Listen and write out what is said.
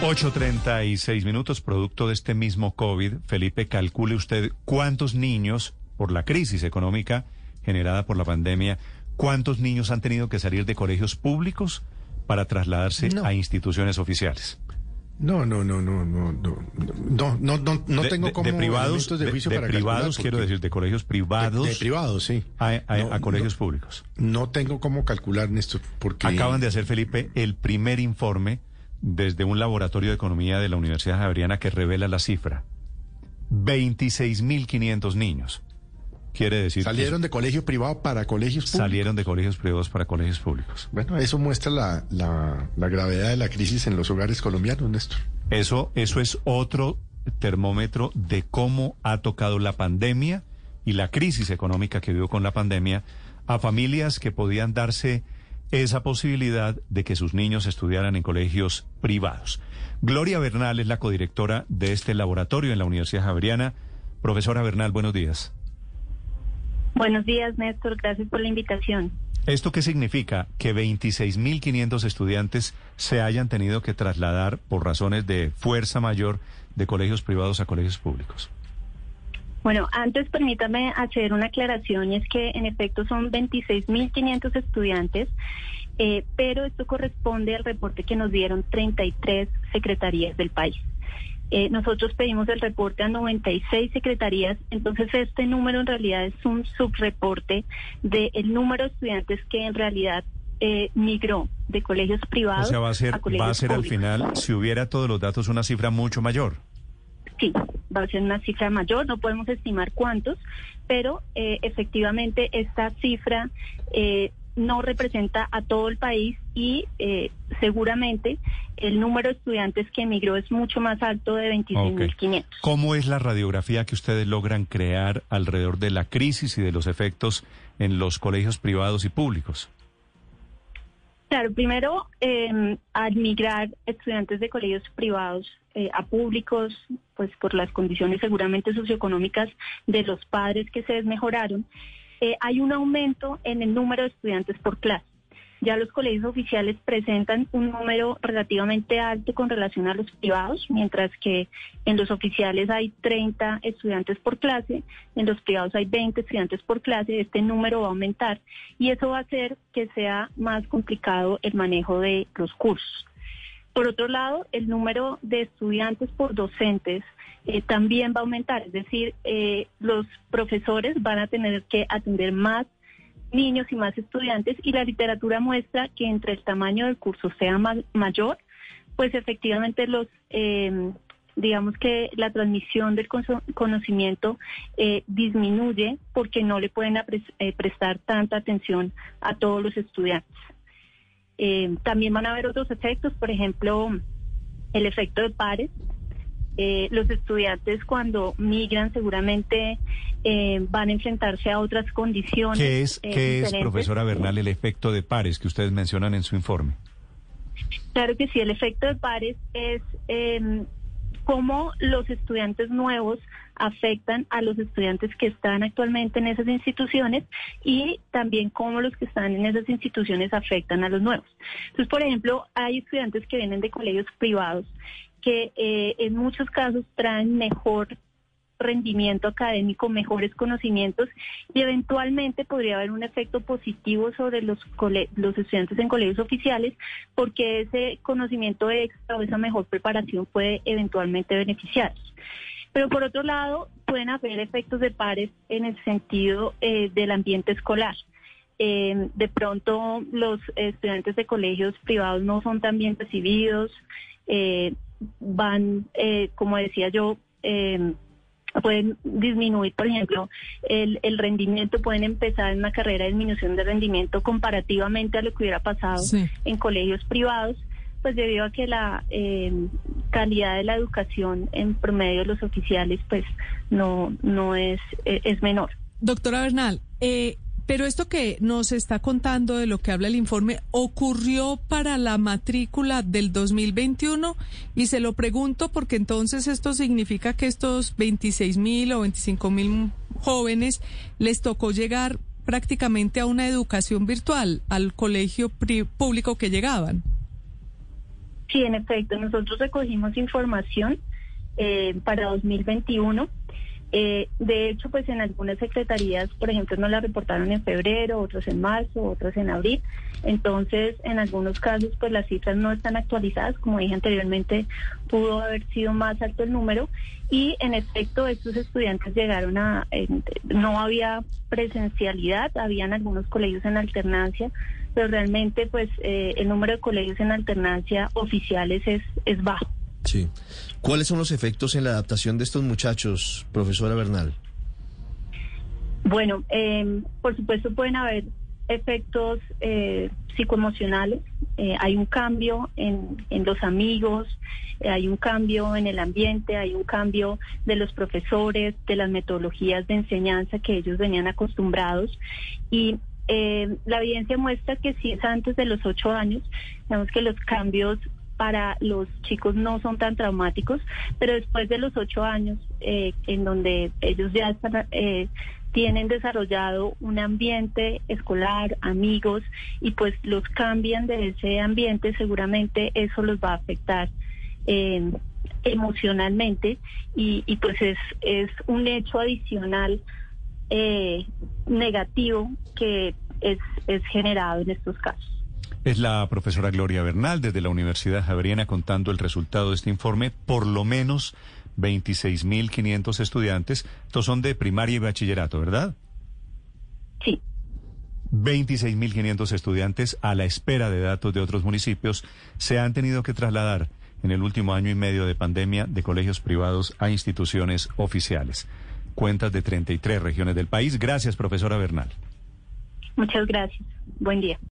8.36 minutos, producto de este mismo COVID. Felipe, calcule usted cuántos niños, por la crisis económica generada por la pandemia, cuántos niños han tenido que salir de colegios públicos para trasladarse a instituciones oficiales. No, no, no, no, no, no, no, no, no, no tengo como de privados, de, de privados quiero decir, de colegios privados, de, privados, sí, a, a, colegios públicos. No tengo cómo calcular, Néstor, porque acaban de hacer Felipe el primer informe desde un laboratorio de economía de la Universidad Javeriana que revela la cifra. 26.500 niños. Quiere decir salieron de colegio privado para colegios públicos. Salieron de colegios privados para colegios públicos. Bueno, eso muestra la, la, la gravedad de la crisis en los hogares colombianos, Néstor. Eso, eso es otro termómetro de cómo ha tocado la pandemia y la crisis económica que vivió con la pandemia a familias que podían darse esa posibilidad de que sus niños estudiaran en colegios privados. Gloria Bernal es la codirectora de este laboratorio en la Universidad Javeriana. Profesora Bernal, buenos días. Buenos días, Néstor. Gracias por la invitación. ¿Esto qué significa? Que 26.500 estudiantes se hayan tenido que trasladar por razones de fuerza mayor de colegios privados a colegios públicos. Bueno, antes permítame hacer una aclaración y es que en efecto son 26.500 estudiantes, eh, pero esto corresponde al reporte que nos dieron 33 secretarías del país. Eh, nosotros pedimos el reporte a 96 secretarías, entonces este número en realidad es un subreporte del número de estudiantes que en realidad eh, migró de colegios privados. O sea, va a ser, va a ser al final, si hubiera todos los datos, una cifra mucho mayor. Sí, va a ser una cifra mayor, no podemos estimar cuántos, pero eh, efectivamente esta cifra eh, no representa a todo el país y eh, seguramente el número de estudiantes que emigró es mucho más alto de 26.500. ¿Cómo es la radiografía que ustedes logran crear alrededor de la crisis y de los efectos en los colegios privados y públicos? Claro, primero, eh, al migrar estudiantes de colegios privados eh, a públicos, pues por las condiciones seguramente socioeconómicas de los padres que se desmejoraron, eh, hay un aumento en el número de estudiantes por clase. Ya los colegios oficiales presentan un número relativamente alto con relación a los privados, mientras que en los oficiales hay 30 estudiantes por clase, en los privados hay 20 estudiantes por clase, este número va a aumentar y eso va a hacer que sea más complicado el manejo de los cursos. Por otro lado, el número de estudiantes por docentes eh, también va a aumentar, es decir, eh, los profesores van a tener que atender más niños y más estudiantes y la literatura muestra que entre el tamaño del curso sea más, mayor, pues efectivamente los eh, digamos que la transmisión del conocimiento eh, disminuye porque no le pueden prestar tanta atención a todos los estudiantes. También van a haber otros efectos, por ejemplo, el efecto de pares, eh, los estudiantes cuando migran seguramente eh, van a enfrentarse a otras condiciones. ¿Qué es, eh, ¿qué es profesora Bernal, el efecto de pares que ustedes mencionan en su informe? Claro que sí, el efecto de pares es em, cómo los estudiantes nuevos afectan a los estudiantes que están actualmente en esas instituciones y también cómo los que están en esas instituciones afectan a los nuevos. Entonces, por ejemplo, hay estudiantes que vienen de colegios privados que eh, en muchos casos traen mejor rendimiento académico, mejores conocimientos y eventualmente podría haber un efecto positivo sobre los, los estudiantes en colegios oficiales porque ese conocimiento extra o esa mejor preparación puede eventualmente beneficiarlos. Pero por otro lado, pueden haber efectos de pares en el sentido eh, del ambiente escolar. Eh, de pronto los estudiantes de colegios privados no son tan bien recibidos, eh, van, eh, como decía yo, pueden disminuir, por ejemplo, el, el, rendimiento, pueden empezar en una carrera de disminución de rendimiento comparativamente a lo que hubiera pasado en colegios privados, pues debido a que la eh, calidad de la educación en promedio de los oficiales, pues no, no es, es menor. Doctora Bernal, eh, pero esto que nos está contando de lo que habla el informe ocurrió para la matrícula del 2021 y se lo pregunto porque entonces esto significa que estos 26 mil o 25 mil jóvenes les tocó llegar prácticamente a una educación virtual al colegio público que llegaban. Sí, en efecto, nosotros recogimos información eh, para 2021 eh, de hecho, pues en algunas secretarías, por ejemplo, no la reportaron en febrero, otros en marzo, otros en abril. Entonces, en algunos casos, pues las cifras no están actualizadas. Como dije anteriormente, pudo haber sido más alto el número. Y en efecto, estos estudiantes llegaron a, no había presencialidad, habían algunos colegios en alternancia, pero realmente, pues eh, el número de colegios en alternancia oficiales es, es bajo. Sí. ¿Cuáles son los efectos en la adaptación de estos muchachos, profesora Bernal? Bueno, eh, por supuesto pueden haber efectos eh, psicoemocionales. Eh, hay un cambio en, los amigos, hay un cambio en el ambiente, hay un cambio de los profesores, de las metodologías de enseñanza que ellos venían acostumbrados. Y la evidencia muestra que si es antes de los ocho años, vemos que los cambios para los chicos no son tan traumáticos, pero después de los ocho años, eh, en donde ellos ya eh, tienen desarrollado un ambiente escolar, amigos, y pues los cambian de ese ambiente, seguramente eso los va a afectar. Eh, emocionalmente y, pues es, es un hecho adicional negativo que es, es generado en estos casos. Es la profesora Gloria Bernal desde la Universidad Javeriana contando el resultado de este informe. Por lo menos 26.500 estudiantes. Estos son de primaria y bachillerato, ¿verdad? Sí. 26.500 estudiantes a la espera de datos de otros municipios se han tenido que trasladar en el último año y medio de pandemia de colegios privados a instituciones oficiales. Cuentas de 33 regiones del país. Gracias, profesora Bernal. Muchas gracias. Buen día.